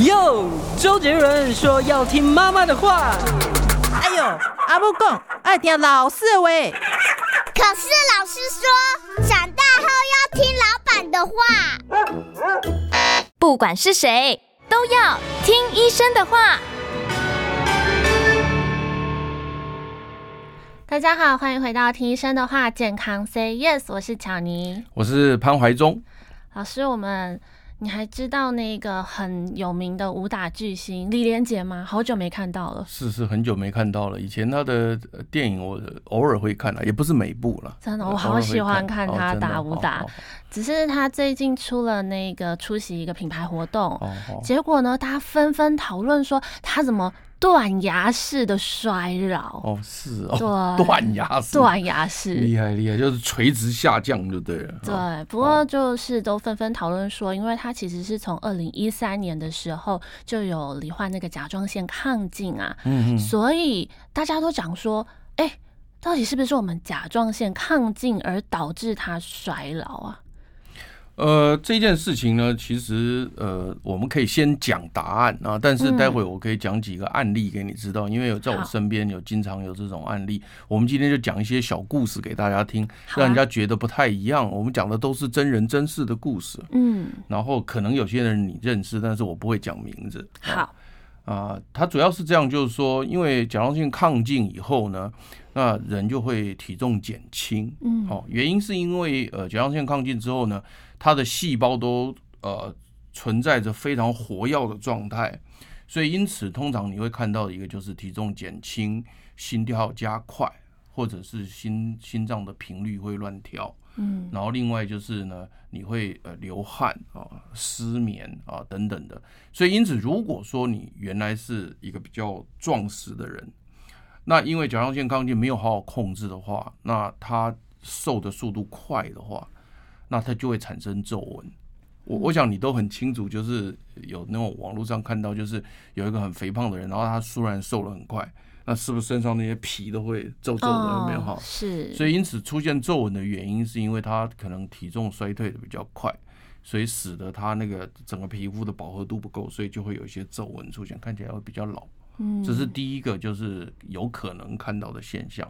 哟，周杰伦说要听妈妈的话。哎呦，阿母讲爱听老师的话。可是老师说，长大后要听老板的话。不管是谁，都要听医生的话。大家好，欢迎回到听医生的话，健康 Say Yes，我是巧妮，我是潘怀忠。老师，我们。你还知道那个很有名的武打巨星李连杰吗？好久没看到了。是是，很久没看到了。以前他的电影我偶尔会看了，也不是每部了。真的，我好喜欢看他打武打。哦、只是他最近出了那个出席一个品牌活动，结果呢，大家纷纷讨论说他怎么。断崖式的衰老哦，是哦，对，断崖式，断崖式，厉害厉害，就是垂直下降就对了。对，不过就是都纷纷讨论说，因为他其实是从二零一三年的时候就有罹患那个甲状腺亢进啊，嗯嗯，所以大家都讲说，哎，到底是不是我们甲状腺亢进而导致他衰老啊？呃，这件事情呢，其实呃，我们可以先讲答案啊，但是待会我可以讲几个案例给你知道，嗯、因为有在我身边有经常有这种案例，我们今天就讲一些小故事给大家听，让人家觉得不太一样。我们讲的都是真人真事的故事，嗯，然后可能有些人你认识，但是我不会讲名字。好。啊，它主要是这样，就是说，因为甲状腺亢进以后呢，那人就会体重减轻，嗯，哦，原因是因为呃，甲状腺亢进之后呢。它的细胞都呃存在着非常活跃的状态，所以因此通常你会看到一个就是体重减轻、心跳加快，或者是心心脏的频率会乱跳，嗯，然后另外就是呢，你会呃流汗啊、失眠啊等等的。所以因此，如果说你原来是一个比较壮实的人，那因为甲状腺亢进没有好好控制的话，那它瘦的速度快的话。那它就会产生皱纹，我我想你都很清楚，就是有那种网络上看到，就是有一个很肥胖的人，然后他虽然瘦了很快，那是不是身上那些皮都会皱皱的？有没有哈？是。所以因此出现皱纹的原因，是因为他可能体重衰退的比较快，所以使得他那个整个皮肤的饱和度不够，所以就会有一些皱纹出现，看起来会比较老。嗯，这是第一个，就是有可能看到的现象。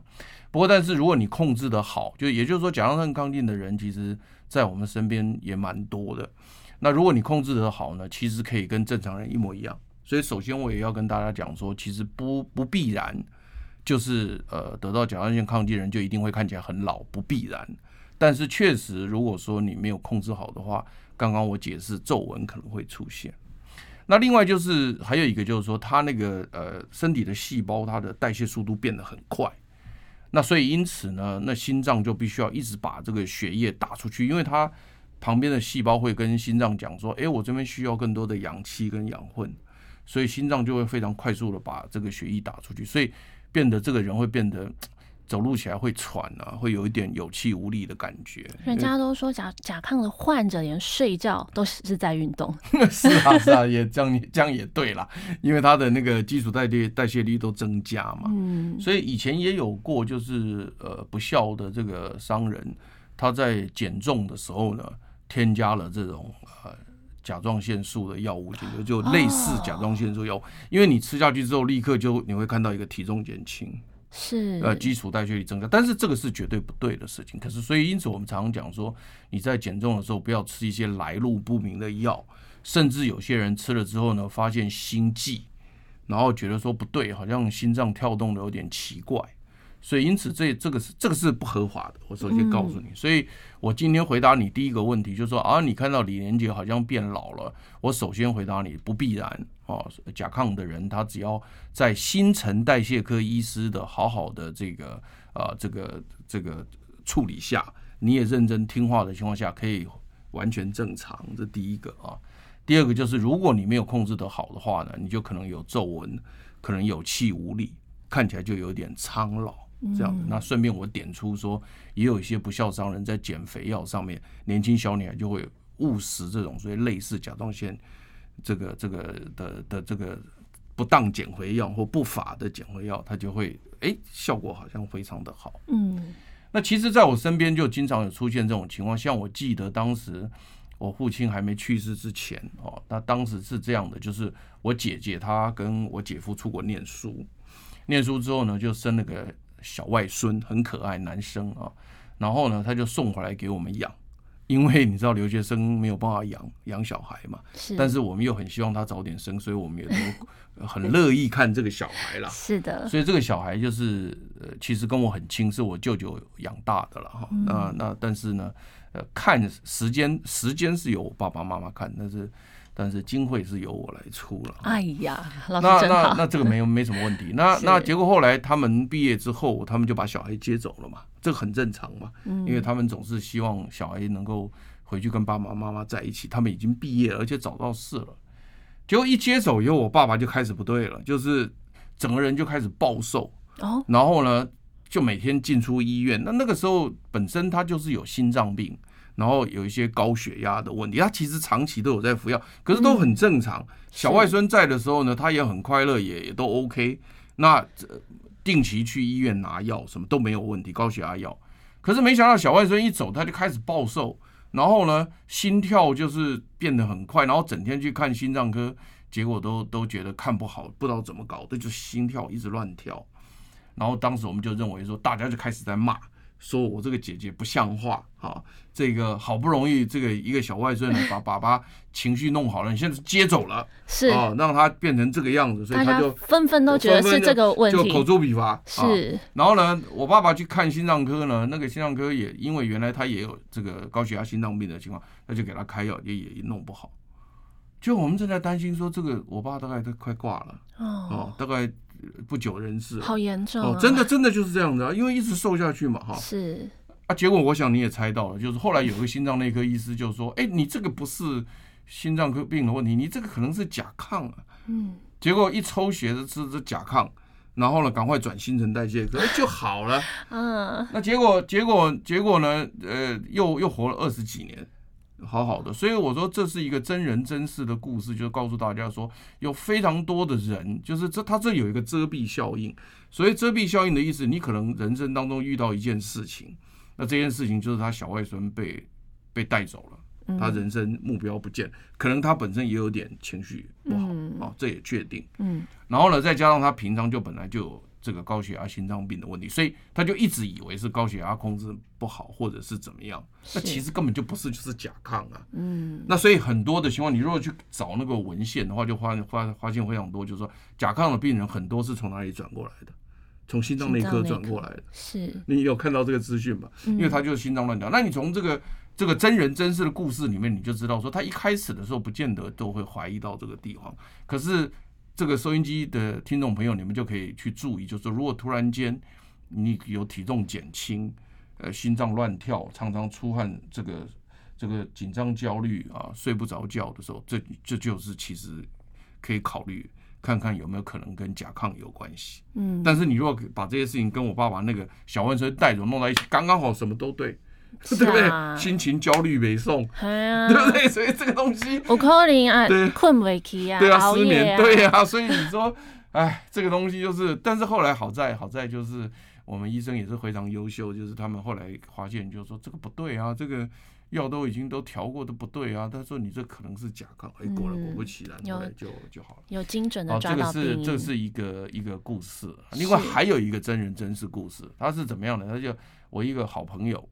不过，但是如果你控制的好，就也就是说，甲状腺亢进的人，其实在我们身边也蛮多的。那如果你控制得好呢，其实可以跟正常人一模一样。所以，首先我也要跟大家讲说，其实不不必然，就是呃得到甲状腺亢进人就一定会看起来很老，不必然。但是确实，如果说你没有控制好的话，刚刚我解释皱纹可能会出现。那另外就是还有一个就是说，他那个呃身体的细胞，它的代谢速度变得很快，那所以因此呢，那心脏就必须要一直把这个血液打出去，因为它旁边的细胞会跟心脏讲说，诶，我这边需要更多的氧气跟氧混，所以心脏就会非常快速的把这个血液打出去，所以变得这个人会变得。走路起来会喘啊，会有一点有气无力的感觉。人家都说甲甲亢的患者连睡觉都是在运动。是啊，是啊，也这样这样也对啦，因为他的那个基础代谢代谢率都增加嘛。嗯。所以以前也有过，就是呃不孝的这个商人，他在减重的时候呢，添加了这种呃甲状腺素的药物就，就类似甲状腺素药物，因为你吃下去之后，立刻就你会看到一个体重减轻。是呃，基础代谢率增加，但是这个是绝对不对的事情。可是，所以因此我们常常讲说，你在减重的时候不要吃一些来路不明的药，甚至有些人吃了之后呢，发现心悸，然后觉得说不对，好像心脏跳动的有点奇怪。所以，因此这这个是这个是不合法的。我首先告诉你，所以我今天回答你第一个问题，就是说啊，你看到李连杰好像变老了。我首先回答你，不必然啊。甲亢的人，他只要在新陈代谢科医师的好好的这个啊这个这个处理下，你也认真听话的情况下，可以完全正常。这第一个啊。第二个就是，如果你没有控制得好的话呢，你就可能有皱纹，可能有气无力，看起来就有点苍老。这样子，那顺便我点出说，也有一些不孝商人在减肥药上面，年轻小女孩就会误食这种所以类似甲状腺这个这个的的这个不当减肥药或不法的减肥药，它就会哎效果好像非常的好。嗯，那其实在我身边就经常有出现这种情况，像我记得当时我父亲还没去世之前哦，那当时是这样的，就是我姐姐她跟我姐夫出国念书，念书之后呢，就生了个小外孙，很可爱男生啊，然后呢，他就送回来给我们养。因为你知道留学生没有办法养养小孩嘛，是，但是我们又很希望他早点生，所以我们也都很乐意看这个小孩啦。是的，所以这个小孩就是呃，其实跟我很亲，是我舅舅养大的了哈。那那但是呢，呃，看时间时间是由我爸爸妈妈看，但是。但是经费是由我来出了。哎呀，那那那这个没有没什么问题。那那结果后来他们毕业之后，他们就把小孩接走了嘛，这个很正常嘛。嗯，因为他们总是希望小孩能够回去跟爸爸妈妈在一起。他们已经毕业了，而且找到事了。结果一接手以后，我爸爸就开始不对了，就是整个人就开始暴瘦。哦，然后呢，就每天进出医院。那那个时候本身他就是有心脏病。然后有一些高血压的问题，他其实长期都有在服药，可是都很正常。小外孙在的时候呢，他也很快乐，也也都 OK。那定期去医院拿药，什么都没有问题，高血压药。可是没想到小外孙一走，他就开始暴瘦，然后呢，心跳就是变得很快，然后整天去看心脏科，结果都都觉得看不好，不知道怎么搞的，就心跳一直乱跳。然后当时我们就认为说，大家就开始在骂。说我这个姐姐不像话啊！这个好不容易这个一个小外孙呢，把爸爸情绪弄好了，你现在接走了，是啊，让他变成这个样子，所以他就纷纷都觉得是这个问题，就口诛笔伐。是，然后呢，我爸爸去看心脏科呢，那个心脏科也因为原来他也有这个高血压、心脏病的情况，他就给他开药，也也弄不好。就我们正在担心说，这个我爸大概都快挂了哦，大概。不久人世，好严重哦！真的，真的就是这样子啊，因为一直瘦下去嘛，哈。是啊，结果我想你也猜到了，就是后来有个心脏内科医师就说：“哎，你这个不是心脏科病的问题，你这个可能是甲亢啊。”嗯。结果一抽血的是这甲亢，然后呢，赶快转新陈代谢科就好了。嗯。那结果，结果，结果呢？呃，又又活了二十几年。好好的，所以我说这是一个真人真事的故事，就告诉大家说，有非常多的人，就是这他这有一个遮蔽效应。所以遮蔽效应的意思，你可能人生当中遇到一件事情，那这件事情就是他小外孙被被带走了，他人生目标不见，可能他本身也有点情绪不好啊，这也确定。嗯，然后呢，再加上他平常就本来就有。这个高血压、心脏病的问题，所以他就一直以为是高血压控制不好，或者是怎么样。那其实根本就不是，就是甲亢啊。嗯。那所以很多的情况，你如果去找那个文献的话，就发发发现非常多，就是说甲亢的病人很多是从哪里转过来的？从心脏内科转过来的。是。你有看到这个资讯吧？因为他就是心脏乱跳。那你从这个这个真人真事的故事里面，你就知道说，他一开始的时候不见得都会怀疑到这个地方，可是。这个收音机的听众朋友，你们就可以去注意，就是如果突然间你有体重减轻，呃，心脏乱跳，常常出汗，这个这个紧张焦虑啊，睡不着觉的时候，这这就是其实可以考虑看看有没有可能跟甲亢有关系。嗯，但是你如果把这些事情跟我爸爸那个小外孙带着弄在一起，刚刚好什么都对。对不对？心情焦虑没送，对不对？所以这个东西，我可能啊，困不起啊，对啊，失眠，对啊。所以你说，哎，这个东西就是，但是后来好在好在就是，我们医生也是非常优秀，就是他们后来发现，就是说这个不对啊，这个药都已经都调过，都不对啊。他说你这可能是甲亢，哎，果然果不其然，后来就就好了，有精准的抓到病。这个是这是一个一个故事，另外还有一个真人真事故事，他是怎么样的？他就我一个好朋友。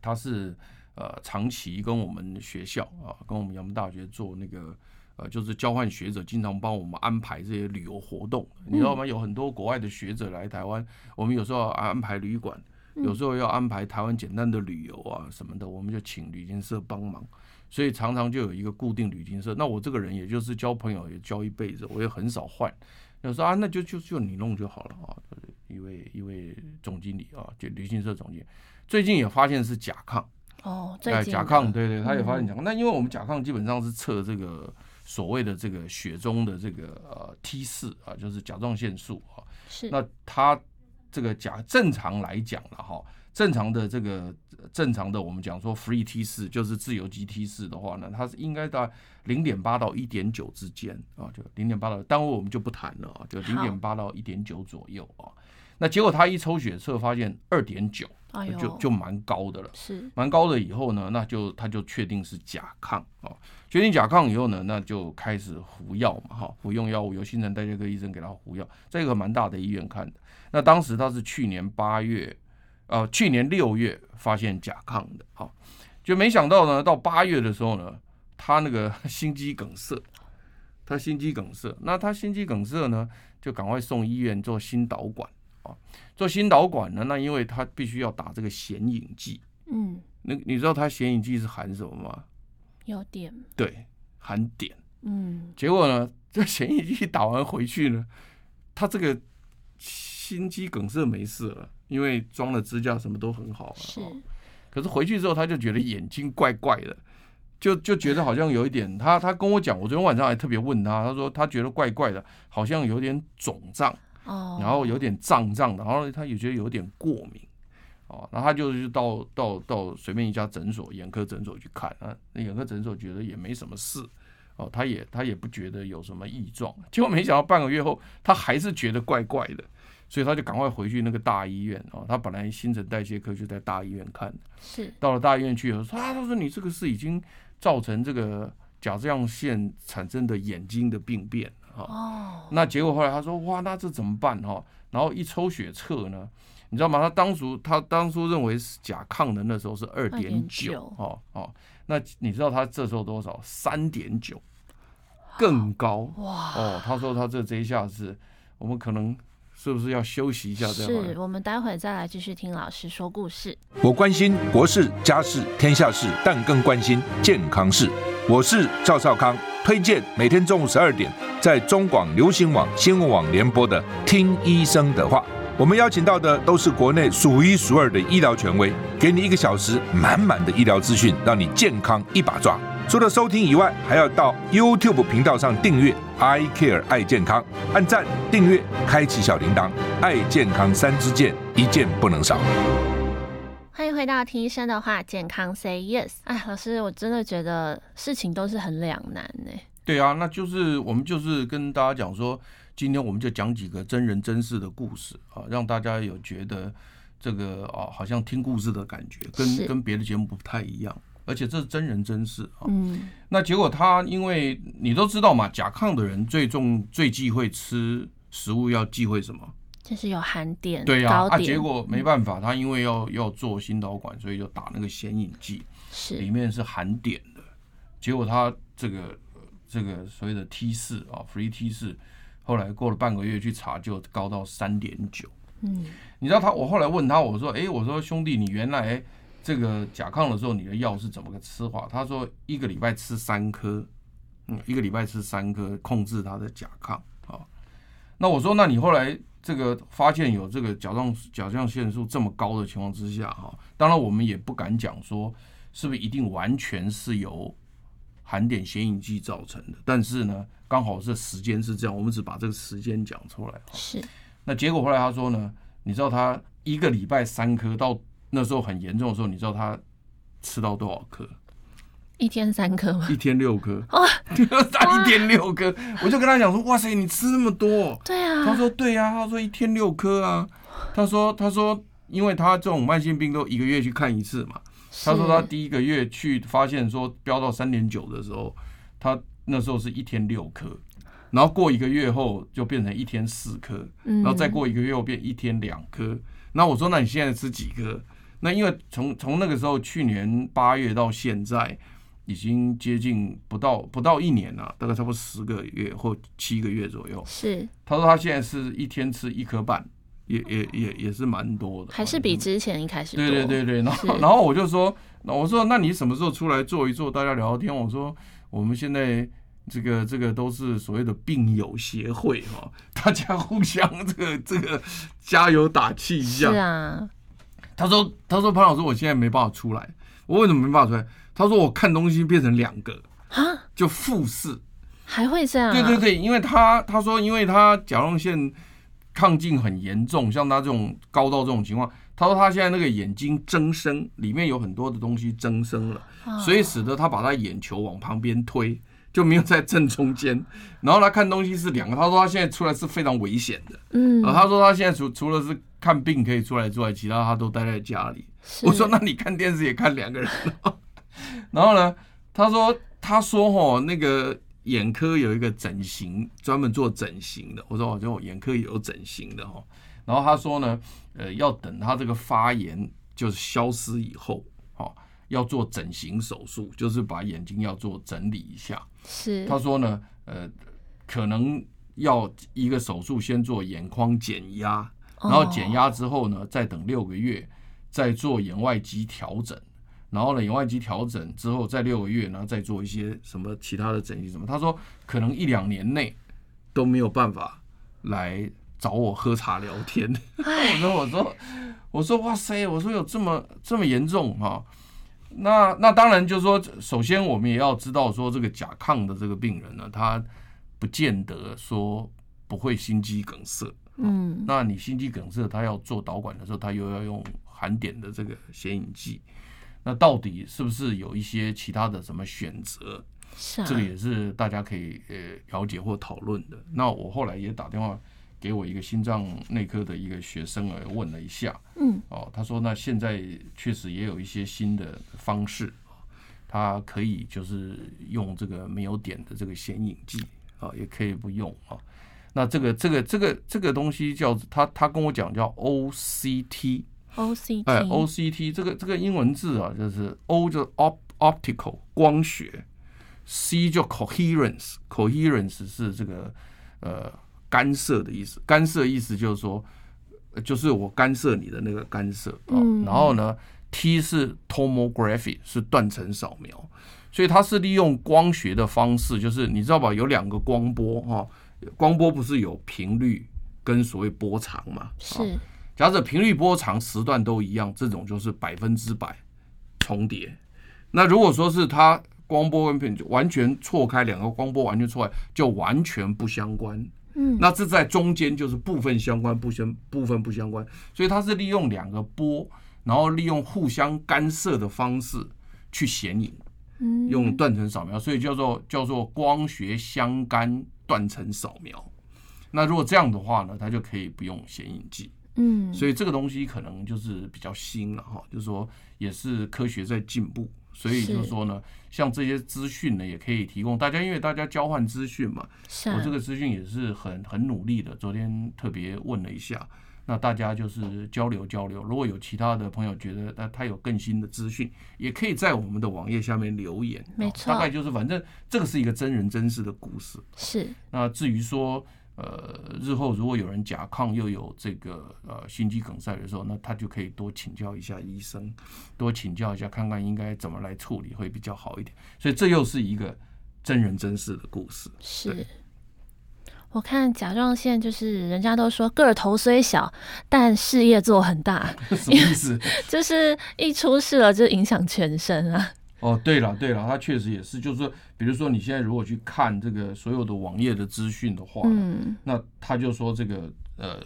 他是呃长期跟我们学校啊，跟我们阳明大学做那个呃，就是交换学者，经常帮我们安排这些旅游活动。你知道吗？有很多国外的学者来台湾，我们有时候要安排旅馆，有时候要安排台湾简单的旅游啊什么的，我们就请旅行社帮忙。所以常常就有一个固定旅行社。那我这个人也就是交朋友也交一辈子，我也很少换。有时候啊，那就就就你弄就好了啊。一位一位总经理啊，就旅行社总经理。最近也发现是甲亢哦，对甲亢，对对，他也发现甲亢。那因为我们甲亢基本上是测这个所谓的这个血中的这个呃 T 四啊，就是甲状腺素啊。是。那他这个甲正常来讲了哈，正常的这个正常的我们讲说 free T 四就是自由基 T 四的话呢，它是应该在零点八到一点九之间啊，就零点八到单位我们就不谈了啊，就零点八到一点九左右啊。那结果他一抽血测发现二点九。哎，就就蛮高的了。是。蛮高的以后呢，那就他就确定是甲亢啊，确定甲亢以后呢，那就开始服药嘛哈，服用药物，由新陈代谢科医生给他服药，在一个蛮大的医院看的。那当时他是去年八月，呃，去年六月发现甲亢的，哈，就没想到呢，到八月的时候呢，他那个 心肌梗塞，他心肌梗塞，那他心肌梗塞呢，就赶快送医院做心导管啊，做心导管呢，那因为他必须要打这个显影剂，嗯，那你知道他显影剂是含什么吗？有点，对，含碘，嗯，结果呢，这显影剂打完回去呢，他这个。心肌梗塞没事了，因为装了支架，什么都很好了。是，可是回去之后，他就觉得眼睛怪怪的，就就觉得好像有一点。他他跟我讲，我昨天晚上还特别问他，他说他觉得怪怪的，好像有点肿胀，哦，然后有点胀胀的，然后他也觉得有点过敏，哦，然后他就到到到随便一家诊所，眼科诊所去看啊，那眼科诊所觉得也没什么事，哦，他也他也不觉得有什么异状，结果没想到半个月后，他还是觉得怪怪的。所以他就赶快回去那个大医院哦，他本来新陈代谢科就在大医院看，是。到了大医院去以后说啊，他说你这个是已经造成这个甲状腺产生的眼睛的病变哈，哦，那结果后来他说哇，那这怎么办哈？然后一抽血测呢，你知道吗？他当初他当初认为是甲亢的那时候是二点九哦哦，那你知道他这时候多少？三点九，更高哇哦，他说他这这一下子我们可能。是不是要休息一下？是我们待会再来继续听老师说故事。我关心国事、家事、天下事，但更关心健康事。我是赵少康，推荐每天中午十二点在中广流行网、新闻网联播的《听医生的话》。我们邀请到的都是国内数一数二的医疗权威，给你一个小时满满的医疗资讯，让你健康一把抓。除了收听以外，还要到 YouTube 频道上订阅 I Care 爱健康，按赞、订阅、开启小铃铛，爱健康三支箭，一件不能少。欢迎回到听医生的话，健康 Say Yes。哎，老师，我真的觉得事情都是很两难呢。对啊，那就是我们就是跟大家讲说，今天我们就讲几个真人真事的故事啊，让大家有觉得这个啊，好像听故事的感觉，跟跟别的节目不太一样。而且这是真人真事啊，嗯，那结果他因为你都知道嘛，甲亢的人最重最忌讳吃食物，要忌讳什么？就是有含碘，对呀，啊，结果没办法，他因为要要做心导管，所以就打那个显影剂，是。里面是含碘的，结果他这个这个所谓的 T 四啊，free T 四，后来过了半个月去查，就高到三点九，嗯，你知道他，我后来问他，我说，哎，我说兄弟，你原来。这个甲亢的时候，你的药是怎么个吃法？他说一个礼拜吃三颗，嗯，一个礼拜吃三颗，控制他的甲亢啊。那我说，那你后来这个发现有这个甲状甲状腺素这么高的情况之下，哈，当然我们也不敢讲说是不是一定完全是由含碘显影剂造成的，但是呢，刚好这时间是这样，我们只把这个时间讲出来。是。那结果后来他说呢，你知道他一个礼拜三颗到。那时候很严重的时候，你知道他吃到多少颗？一天三颗吗？一天六颗。哇，他一天六颗，我就跟他讲说：“哇塞，你吃那么多？”对啊。他说：“对呀。”他说：“一天六颗啊。”他说：“他说，因为他这种慢性病都一个月去看一次嘛。”他说：“他第一个月去发现说飙到三点九的时候，他那时候是一天六颗，然后过一个月后就变成一天四颗，然后再过一个月后变一天两颗。那我说：“那你现在吃几颗？”那因为从从那个时候，去年八月到现在，已经接近不到不到一年了，大概差不多十个月或七个月左右。是，他说他现在是一天吃一颗半，也也也也是蛮多的，还是比之前一开始多。对对对对，然后然后我就说，那我说那你什么时候出来坐一坐，大家聊聊天？我说我们现在这个这个都是所谓的病友协会哈，大家互相这个这个加油打气一下。是啊。他说：“他说潘老师，我现在没办法出来。我为什么没办法出来？他说我看东西变成两个啊，就复视，还会这样、啊？对对对，因为他他说，因为他甲状腺亢进很严重，像他这种高到这种情况，他说他现在那个眼睛增生，里面有很多的东西增生了，所以使得他把他眼球往旁边推，就没有在正中间。然后他看东西是两个。他说他现在出来是非常危险的，嗯，他说他现在除除了是。看病可以出来之外，其他他都待在家里。我说那你看电视也看两个人。然后呢，他说他说哦，那个眼科有一个整形，专门做整形的。我说我就眼科有整形的哈。然后他说呢，呃，要等他这个发炎就是消失以后，哦，要做整形手术，就是把眼睛要做整理一下。是。他说呢，呃，可能要一个手术先做眼眶减压，然后减压之后呢，再等六个月再做眼外肌调整，然后呢，眼外肌调整之后再六个月，然后再做一些什么其他的整形什么。他说可能一两年内都没有办法来。找我喝茶聊天，我说我说我说哇塞，我说有这么这么严重哈？那那当然就是说，首先我们也要知道说，这个甲亢的这个病人呢，他不见得说不会心肌梗塞。嗯，那你心肌梗塞，他要做导管的时候，他又要用含碘的这个显影剂，那到底是不是有一些其他的什么选择？是这个也是大家可以呃了解或讨论的。那我后来也打电话。给我一个心脏内科的一个学生呃问了一下，嗯，哦，他说那现在确实也有一些新的方式，他可以就是用这个没有碘的这个显影剂啊，也可以不用啊。那这个这个这个这个东西叫他他跟我讲叫 OCT，OCT，哎，OCT 这个这个英文字啊，就是 O 就 op optical 光学，C 叫 coherence，coherence 是这个呃。干涉的意思，干涉意思就是说，就是我干涉你的那个干涉啊。然后呢，T 是 tomography，是断层扫描，所以它是利用光学的方式，就是你知道吧？有两个光波哈，光波不是有频率跟所谓波长嘛？是。假设频率波长时段都一样，这种就是百分之百重叠。那如果说是它光波跟频率完全错开，两个光波完全错开，就完全不相关。嗯，那这在中间就是部分相关，部分部分不相关，所以它是利用两个波，然后利用互相干涉的方式去显影，嗯，用断层扫描，所以叫做叫做光学相干断层扫描。那如果这样的话呢，它就可以不用显影剂，嗯，所以这个东西可能就是比较新了哈，就是说也是科学在进步。所以就是说呢，像这些资讯呢，也可以提供大家，因为大家交换资讯嘛。我这个资讯也是很很努力的。昨天特别问了一下，那大家就是交流交流。如果有其他的朋友觉得那他有更新的资讯，也可以在我们的网页下面留言。没错，大概就是反正这个是一个真人真事的故事。是。那至于说。呃，日后如果有人甲亢又有这个呃心肌梗塞的时候，那他就可以多请教一下医生，多请教一下，看看应该怎么来处理会比较好一点。所以这又是一个真人真事的故事。是，我看甲状腺就是人家都说个头虽小，但事业做很大，什么意思？就是一出事了就影响全身啊。哦，对了对了，它确实也是，就是说，比如说你现在如果去看这个所有的网页的资讯的话，嗯，那他就说这个呃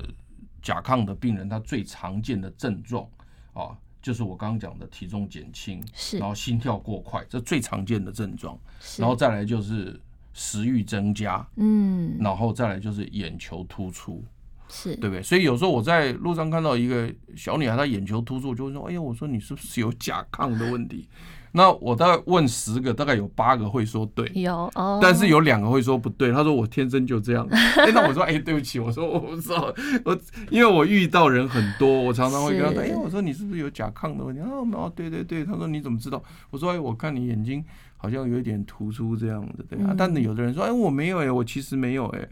甲亢的病人他最常见的症状啊，就是我刚刚讲的体重减轻，是，然后心跳过快，这最常见的症状，然后再来就是食欲增加，嗯，然后再来就是眼球突出，是对不对？所以有时候我在路上看到一个小女孩，她眼球突出，我就会说，哎呀，我说你是不是有甲亢的问题？那我大概问十个，大概有八个会说对，有哦，但是有两个会说不对。他说我天生就这样。哎，那我说哎，对不起，我说我不知道，我因为我遇到人很多，我常常会跟他说，哎，我说你是不是有甲亢的问题？哦，哦，对对对。他说你怎么知道？我说哎，我看你眼睛好像有一点突出这样子，对啊。但是有的人说，哎，我没有哎，我其实没有哎，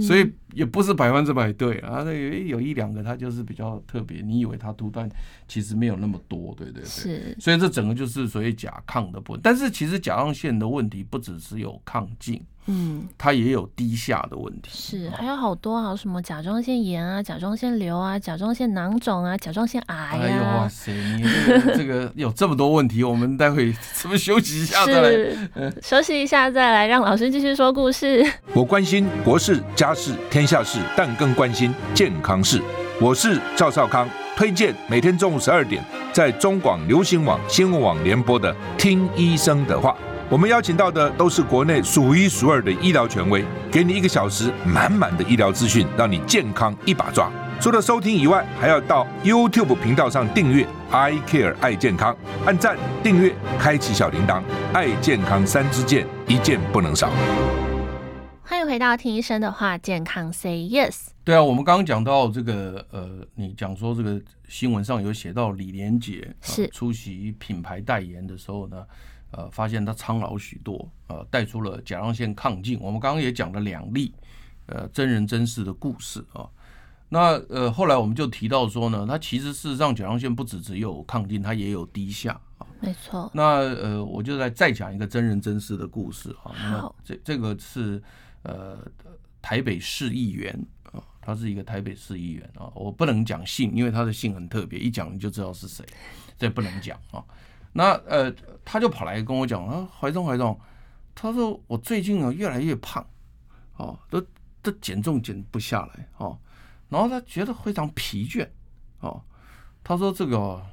所以也不是百分之百对啊。那有有一两个他就是比较特别，你以为他突，但其实没有那么多，对对对。是，所以这整个就是所谓甲。甲亢的部分，但是其实甲状腺的问题不只是有亢进，嗯，它也有低下的问题，是还有好多啊，什么甲状腺炎啊、甲状腺瘤啊、甲状腺囊肿啊、甲状腺癌啊。哎呦哇塞，你这个这个有这么多问题，我们待会是不是休息一下再来？休息一下再来，让老师继续说故事。我关心国事、家事、天下事，但更关心健康事。我是赵少康，推荐每天中午十二点在中广流行网、新闻网联播的《听医生的话》。我们邀请到的都是国内数一数二的医疗权威，给你一个小时满满的医疗资讯，让你健康一把抓。除了收听以外，还要到 YouTube 频道上订阅 “I Care 爱健康”，按赞、订阅、开启小铃铛，爱健康三支箭，一件不能少。欢迎回到听医生的话，健康 Say Yes。对啊，我们刚刚讲到这个，呃，你讲说这个新闻上有写到李连杰是、呃、出席品牌代言的时候呢，呃，发现他苍老许多，呃，带出了甲状腺亢进。我们刚刚也讲了两例，呃，真人真事的故事啊。那呃，后来我们就提到说呢，它其实事实上甲状腺不只只有亢进，它也有低下啊。没错。那呃，我就来再讲一个真人真事的故事啊。好。那这这个是呃台北市议员啊，他是一个台北市议员啊。我不能讲姓，因为他的姓很特别，一讲你就知道是谁，这不能讲啊。那呃，他就跑来跟我讲啊，怀中怀中，他说我最近啊越来越胖，哦，都都减重减不下来哦。然后他觉得非常疲倦，哦，他说这个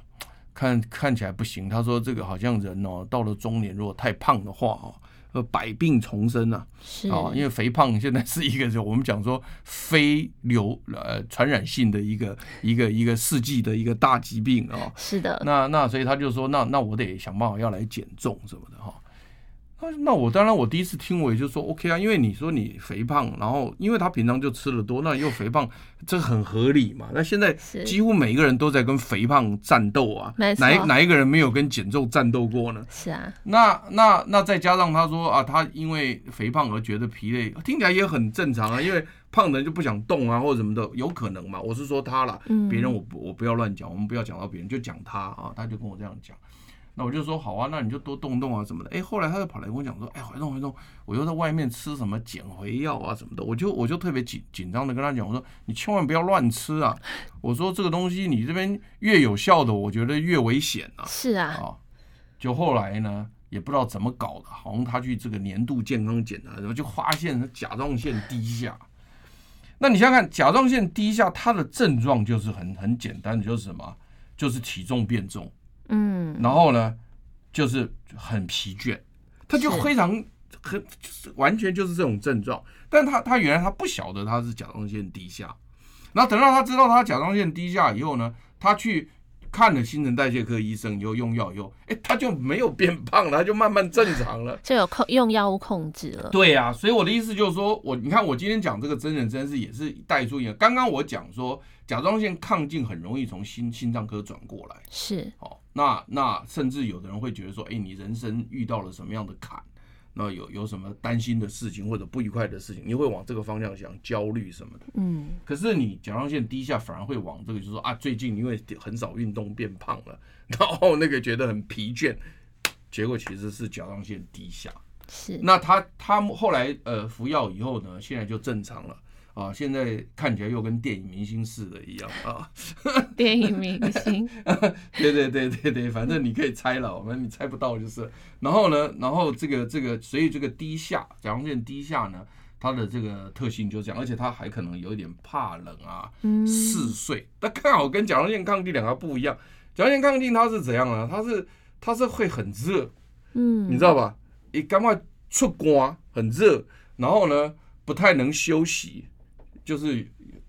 看看起来不行，他说这个好像人哦到了中年如果太胖的话哦，呃百病丛生啊，是啊，因为肥胖现在是一个就我们讲说非流呃传染性的一个一个一个世纪的一个大疾病啊，是的，那那所以他就说那那我得想办法要来减重什么的哈。那我当然，我第一次听我也就说 OK 啊，因为你说你肥胖，然后因为他平常就吃的多，那又肥胖，这很合理嘛。那现在几乎每一个人都在跟肥胖战斗啊，哪哪一个人没有跟减重战斗过呢？是啊。那那那再加上他说啊，他因为肥胖而觉得疲累，听起来也很正常啊，因为胖的人就不想动啊，或者什么的，有可能嘛。我是说他了，别人我不我不要乱讲，我们不要讲到别人，就讲他啊，他就跟我这样讲。那我就说好啊，那你就多动动啊什么的。哎，后来他就跑来跟我讲说，哎，怀中怀中，我又在外面吃什么减肥药啊什么的。我就我就特别紧紧张的跟他讲，我说你千万不要乱吃啊。我说这个东西你这边越有效的，我觉得越危险啊。是啊。啊，就后来呢，也不知道怎么搞的，好像他去这个年度健康检查，然后就发现甲状腺低下。那你想想看，甲状腺低下，它的症状就是很很简单的，就是什么？就是体重变重。嗯，然后呢，就是很疲倦，他就非常很就是完全就是这种症状，但他他原来他不晓得他是甲状腺低下，然后等到他知道他甲状腺低下以后呢，他去看了新陈代谢科医生以后用药以后，哎，他就没有变胖了，他就慢慢正常了，就有控用药物控制了。对呀、啊，所以我的意思就是说，我你看我今天讲这个真人真事也是带出一个，刚刚我讲说甲状腺亢进很容易从心心脏科转过来，是哦。那那甚至有的人会觉得说，哎，你人生遇到了什么样的坎？那有有什么担心的事情或者不愉快的事情，你会往这个方向想，焦虑什么的。嗯。可是你甲状腺低下，反而会往这个，就是说啊，最近因为很少运动变胖了，然后那个觉得很疲倦，结果其实是甲状腺低下。是。那他他们后来呃服药以后呢，现在就正常了。啊，现在看起来又跟电影明星似的一样啊！电影明星，对对对对对，反正你可以猜了，我们你猜不到就是。然后呢，然后这个这个，所以这个低下，甲状腺低下呢，它的这个特性就这样，而且它还可能有一点怕冷啊，嗜睡。那刚好跟甲状腺亢进两个不一样，甲状腺亢进它是怎样呢？它是它是会很热，嗯，你知道吧？你赶快出光，很热，然后呢不太能休息。就是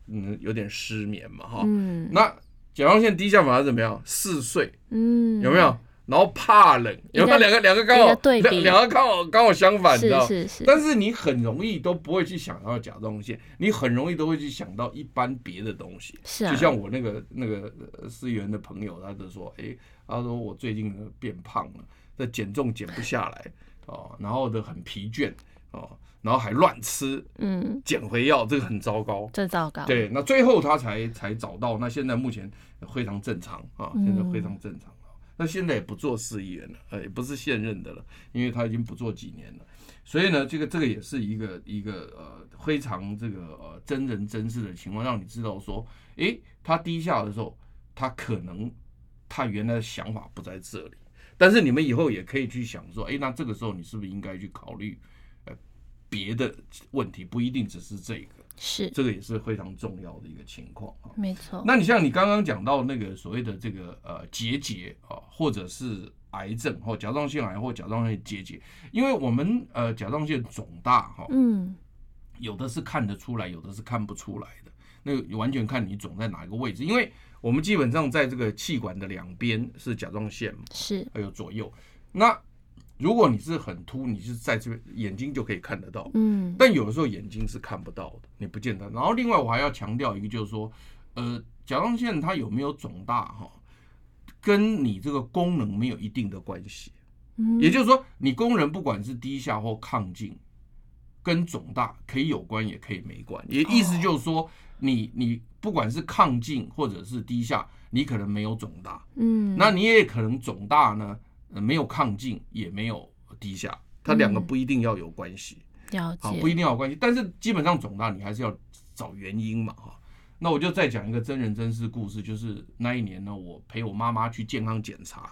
嗯有点失眠嘛哈，嗯，那甲状腺低下反而怎么样？嗜睡，嗯，有没有？然后怕冷，有没有？两个两个刚好两两个刚好刚好相反，你知道？是是是。但是你很容易都不会去想到甲状腺，你很容易都会去想到一般别的东西。是啊。就像我那个那个思源的朋友，他就说，哎，他说我最近变胖了，这减重减不下来哦，然后的很疲倦哦。然后还乱吃，嗯，减肥药这个很糟糕，这糟糕。对，那最后他才才找到，那现在目前非常正常啊，现在非常正常。那现在也不做市议员了，呃，也不是现任的了，因为他已经不做几年了。所以呢，这个这个也是一个一个呃非常这个呃真人真事的情况，让你知道说，诶，他低下的时候，他可能他原来的想法不在这里，但是你们以后也可以去想说，诶，那这个时候你是不是应该去考虑？别的问题不一定只是这个，是这个也是非常重要的一个情况啊。没错。那你像你刚刚讲到那个所谓的这个呃结节啊，或者是癌症或甲状腺癌或甲状腺结节，因为我们呃甲状腺肿大哈，嗯，有的是看得出来，有的是看不出来的。那个完全看你肿在哪一个位置，因为我们基本上在这个气管的两边是甲状腺嘛，是，还有左右。那如果你是很凸，你是在这边眼睛就可以看得到，嗯，但有的时候眼睛是看不到的，你不见得。然后另外我还要强调一个，就是说，呃，甲状腺它有没有肿大哈，跟你这个功能没有一定的关系，嗯，也就是说，你功能不管是低下或亢进，跟肿大可以有关，也可以没关。也意思就是说，你你不管是亢进或者是低下，你可能没有肿大，嗯，那你也可能肿大呢。没有亢进，也没有低下，它两个不一定要有关系，了解，不一定要有关系。但是基本上肿大，你还是要找原因嘛，哈。那我就再讲一个真人真事故事，就是那一年呢，我陪我妈妈去健康检查，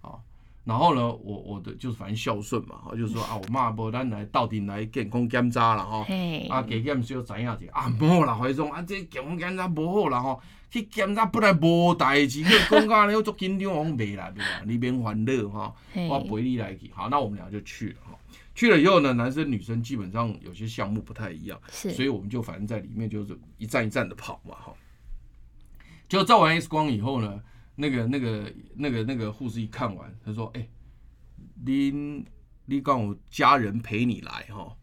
啊，然后呢，我我的就是反正孝顺嘛，哈，就是说啊，我妈不咱来到底来健康检查了，哈，啊，给检需要怎样子啊，不好啦，怀中啊，这健康检查不好啦，哈。去检查本来无代志，你讲讲你又做紧张，我讲未来未来，你别烦恼哈，我陪你来去。好，那我们俩就去了哈。去了以后呢，男生女生基本上有些项目不太一样，是，所以我们就反正在里面就是一站一站的跑嘛哈。就照完 X 光以后呢，那个那个那个那个护士一看完，他说：“哎、欸，你你讲我家人陪你来哈？”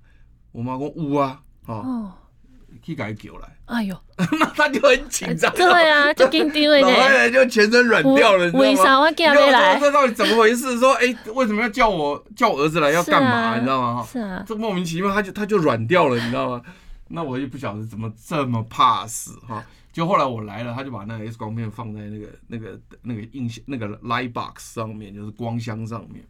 我妈讲有啊，哦。去给他叫来，哎呦，那他就很紧张，对啊，就紧张了，然后就全身软掉了，你知道吗？为啥我来？这到底怎么回事？说，哎，为什么要叫我叫我儿子来要干嘛？你知道吗？是啊，这莫名其妙，他就他就软掉了，你知道吗？那我也不晓得怎么这么怕死哈。就后来我来了，他就把那个 X 光片放在那个那个那个印象那个 light box 上面，就是光箱上面。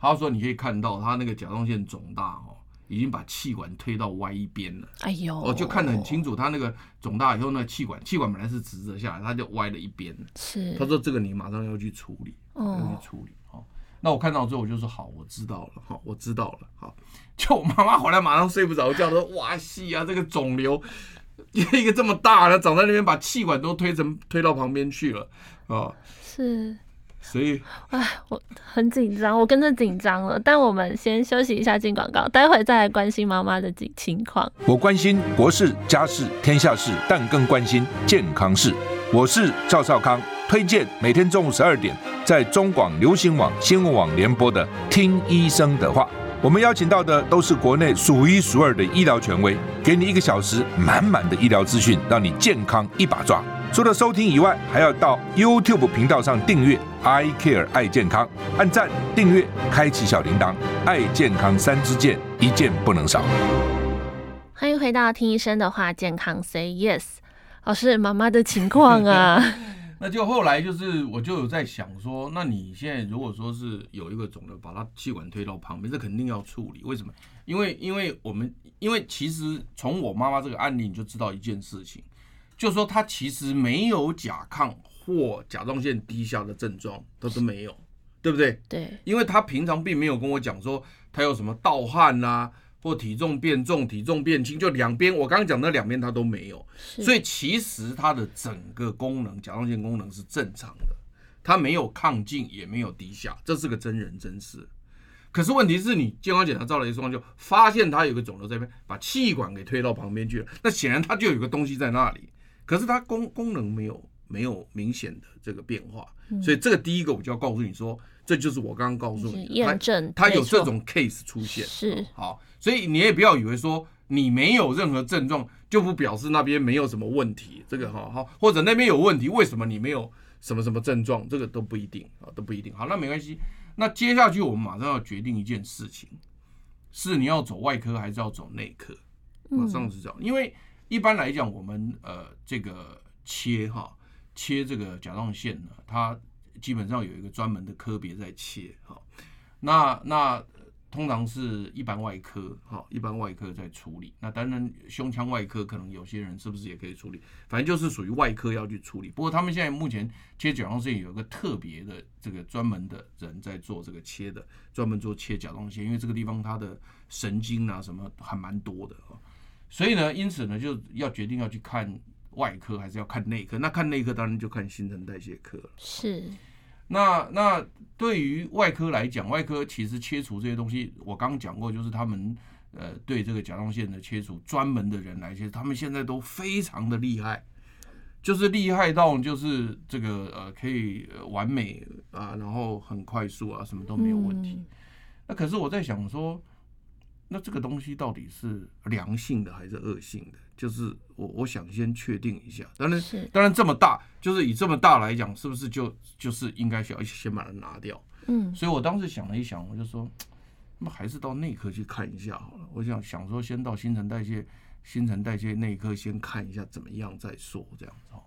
他说你可以看到他那个甲状腺肿大哈。已经把气管推到歪一边了，哎呦，我就看得很清楚，他那个肿大以后，那气管气管本来是直着下来，他就歪了一边。是，他说这个你马上要去处理，要去处理。好，那我看到之后我就说好，我知道了，好，我知道了。好，就我妈妈回来马上睡不着觉，说哇西啊，这个肿瘤 一个这么大，的长在那边，把气管都推成推到旁边去了啊。是。所以，哎，我很紧张，我跟着紧张了。但我们先休息一下，进广告，待会再来关心妈妈的情情况。我关心国事、家事、天下事，但更关心健康事。我是赵少康，推荐每天中午十二点在中广流行网、新闻网联播的《听医生的话》。我们邀请到的都是国内数一数二的医疗权威，给你一个小时满满的医疗资讯，让你健康一把抓。除了收听以外，还要到 YouTube 频道上订阅 I Care 爱健康，按赞、订阅、开启小铃铛，爱健康三支箭，一件不能少。欢迎回到听医生的话，健康 Say Yes。老师，妈妈的情况啊？那就后来就是，我就有在想说，那你现在如果说是有一个肿瘤，把它气管推到旁边，这肯定要处理。为什么？因为因为我们因为其实从我妈妈这个案例，你就知道一件事情。就是说，他其实没有甲亢或甲状腺低下的症状，他都没有，对不对？对，因为他平常并没有跟我讲说他有什么盗汗啊，或体重变重、体重变轻，就两边我刚刚讲的两边他都没有，所以其实他的整个功能，甲状腺功能是正常的，他没有亢进，也没有低下，这是个真人真事。可是问题是你健康检查照了一双，就发现他有个肿瘤在那边，把气管给推到旁边去了，那显然他就有个东西在那里。可是它功功能没有没有明显的这个变化，嗯、所以这个第一个我就要告诉你说，这就是我刚刚告诉你，验证它有这种 case 出现是好，所以你也不要以为说你没有任何症状就不表示那边没有什么问题，这个哈好，或者那边有问题，为什么你没有什么什么症状，这个都不一定啊，都不一定。好，那没关系。那接下去我们马上要决定一件事情，是你要走外科还是要走内科？马上是这样，因为。一般来讲，我们呃这个切哈切这个甲状腺呢，它基本上有一个专门的科别在切哈。那那通常是一般外科哈，一般外科在处理。那当然胸腔外科可能有些人是不是也可以处理？反正就是属于外科要去处理。不过他们现在目前切甲状腺有一个特别的这个专门的人在做这个切的，专门做切甲状腺，因为这个地方它的神经啊什么还蛮多的啊。所以呢，因此呢，就要决定要去看外科还是要看内科。那看内科当然就看新陈代谢科了。是。那那对于外科来讲，外科其实切除这些东西，我刚刚讲过，就是他们呃对这个甲状腺的切除专门的人来切，他们现在都非常的厉害，就是厉害到就是这个呃可以完美啊，然后很快速啊，什么都没有问题。那可是我在想说，那这个东西到底是良性的还是恶性的？就是我我想先确定一下。当然，当然这么大，就是以这么大来讲，是不是就就是应该需要先把它拿掉？嗯，所以我当时想了一想，我就说，那还是到内科去看一下好了。我想想说，先到新陈代谢新陈代谢内科先看一下怎么样再说这样子哈。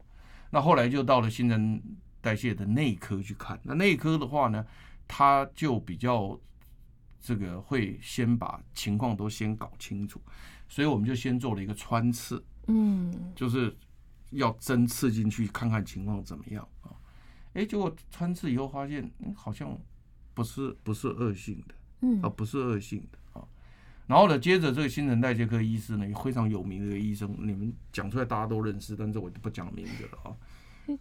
那后来就到了新陈代谢的内科去看。那内科的话呢，它就比较。这个会先把情况都先搞清楚，所以我们就先做了一个穿刺，嗯，就是要针刺进去看看情况怎么样啊？哎，结果穿刺以后发现，嗯，好像不是不是恶性的，嗯，啊，不是恶性的啊。然后呢，接着这个新陈代谢科医师呢，非常有名的一个医生，你们讲出来大家都认识，但是我就不讲名字了啊。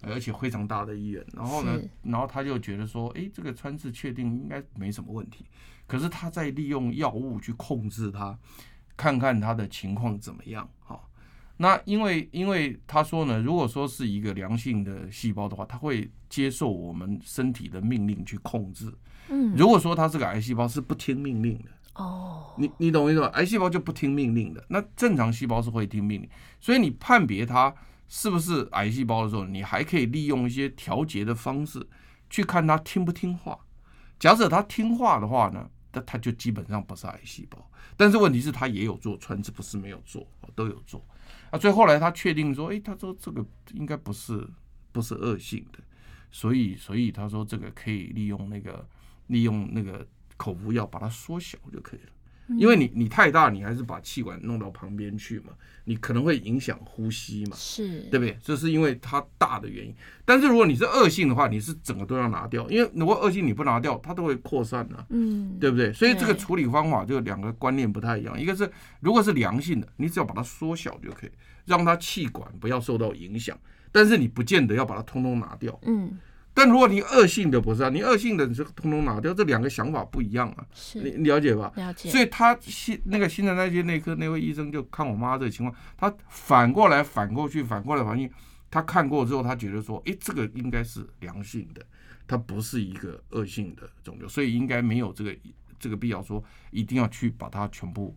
而且非常大的医院，然后呢，然后他就觉得说，哎，这个穿刺确定应该没什么问题，可是他在利用药物去控制它，看看他的情况怎么样。哈，那因为因为他说呢，如果说是一个良性的细胞的话，他会接受我们身体的命令去控制。嗯，如果说它是个癌细胞，是不听命令的。哦，你你懂我意思吧？癌细胞就不听命令的，那正常细胞是会听命令，所以你判别它。是不是癌细胞的时候，你还可以利用一些调节的方式去看它听不听话。假设它听话的话呢，那它就基本上不是癌细胞。但是问题是，他也有做穿刺，不是没有做，都有做。啊，所以后来他确定说，诶，他说这个应该不是不是恶性的，所以所以他说这个可以利用那个利用那个口服药把它缩小就可以了。因为你你太大，你还是把气管弄到旁边去嘛，你可能会影响呼吸嘛，是对不对？这是因为它大的原因。但是如果你是恶性的话，你是整个都要拿掉，因为如果恶性你不拿掉，它都会扩散的，嗯，对不对？所以这个处理方法就两个观念不太一样。一个是如果是良性的，你只要把它缩小就可以，让它气管不要受到影响，但是你不见得要把它通通拿掉，嗯。但如果你恶性的不是啊，你恶性的你是通通拿掉，这两个想法不一样啊，是你了解吧？了解。所以他新那个新陈代谢内科那位医生就看我妈这个情况，他反过来反过去反过来反应，他看过之后，他觉得说，诶，这个应该是良性的，它不是一个恶性的肿瘤，所以应该没有这个这个必要说一定要去把它全部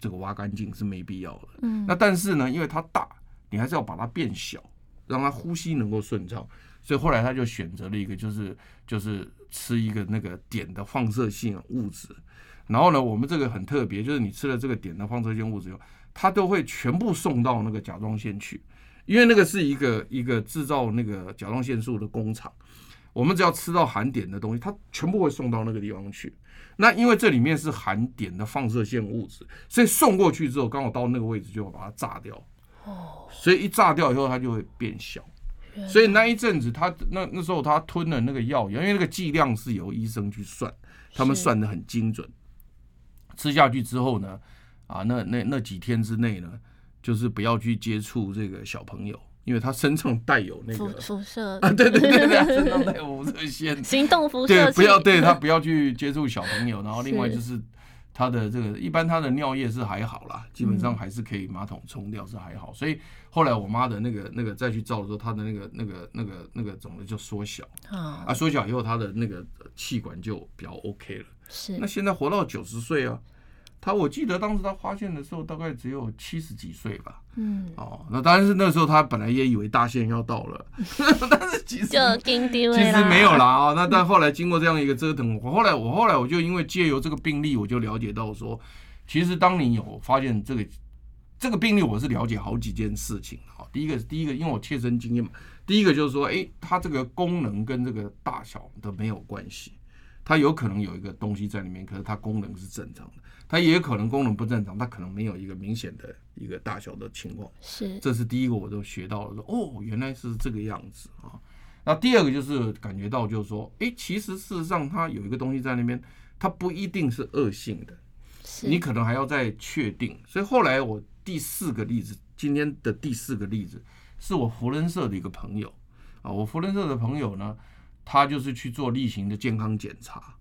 这个挖干净是没必要的。嗯。那但是呢，因为它大，你还是要把它变小，让它呼吸能够顺畅。所以后来他就选择了一个，就是就是吃一个那个碘的放射性物质，然后呢，我们这个很特别，就是你吃了这个碘的放射性物质以后，它都会全部送到那个甲状腺去，因为那个是一个一个制造那个甲状腺素的工厂，我们只要吃到含碘的东西，它全部会送到那个地方去。那因为这里面是含碘的放射性物质，所以送过去之后，刚好到那个位置就会把它炸掉。哦，所以一炸掉以后，它就会变小。所以那一阵子，他那那时候他吞了那个药，因为那个剂量是由医生去算，他们算的很精准。吃下去之后呢，啊，那那那几天之内呢，就是不要去接触这个小朋友，因为他身上带有那个辐射。啊，对对对对，身上带有辐射线，行动辐射，对，不要对他不要去接触小朋友，然后另外 就是。他的这个一般，他的尿液是还好啦，基本上还是可以马桶冲掉是还好，所以后来我妈的那个那个再去照的时候，她的那个那个那个那个肿瘤就缩小啊，缩小以后她的那个气管就比较 OK 了。是，那现在活到九十岁啊。他我记得当时他发现的时候大概只有七十几岁吧。嗯。哦，那当然是那时候他本来也以为大限要到了，但是其实就其实没有啦啊。那但后来经过这样一个折腾，我后来我后来我就因为借由这个病例，我就了解到说，其实当你有发现这个这个病例，我是了解好几件事情啊。第一个是第一个，因为我切身经验嘛。第一个就是说，哎，它这个功能跟这个大小都没有关系。它有可能有一个东西在里面，可是它功能是正常的。它也有可能功能不正常，它可能没有一个明显的一个大小的情况。是，这是第一个，我都学到了说，哦，原来是这个样子啊。那第二个就是感觉到，就是说，诶，其实事实上它有一个东西在那边，它不一定是恶性的，你可能还要再确定。所以后来我第四个例子，今天的第四个例子，是我福伦社的一个朋友啊，我福伦社的朋友呢。他就是去做例行的健康检查啊，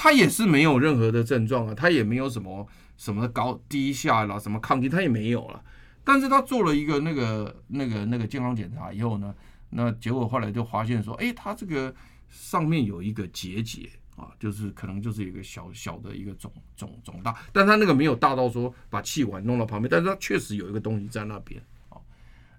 他也是没有任何的症状啊，他也没有什么什么高低下啦，什么抗体他也没有了。但是他做了一个那个那个那个健康检查以后呢，那结果后来就发现说，哎，他这个上面有一个结节啊，就是可能就是一个小小的一个肿肿肿大，但他那个没有大到说把气管弄到旁边，但是他确实有一个东西在那边啊。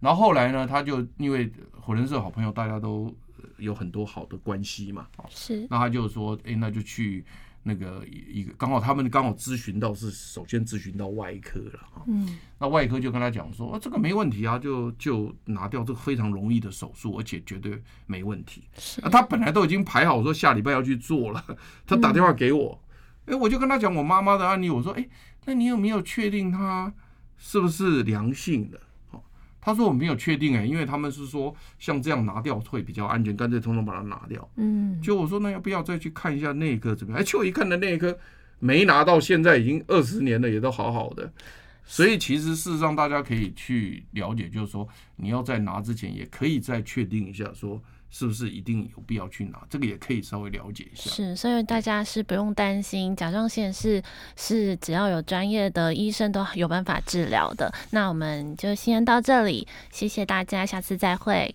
然后后来呢，他就因为火人社好朋友，大家都有很多好的关系嘛，是，那他就说，哎，那就去。那个一个刚好他们刚好咨询到是首先咨询到外科了啊，嗯，那外科就跟他讲说，啊这个没问题啊，就就拿掉，这个非常容易的手术，而且绝对没问题。是啊，他本来都已经排好说下礼拜要去做了，他打电话给我，哎，我就跟他讲我妈妈的案例，我说，哎，那你有没有确定他是不是良性的？他说我没有确定哎，因为他们是说像这样拿掉会比较安全，干脆通通把它拿掉。嗯，就我说那要不要再去看一下那一颗怎么样？哎，就一看的内科没拿到，现在已经二十年了，也都好好的。所以其实事实上大家可以去了解，就是说你要在拿之前，也可以再确定一下说。是不是一定有必要去拿？这个也可以稍微了解一下。是，所以大家是不用担心，甲状腺是是只要有专业的医生都有办法治疗的。那我们就先到这里，谢谢大家，下次再会。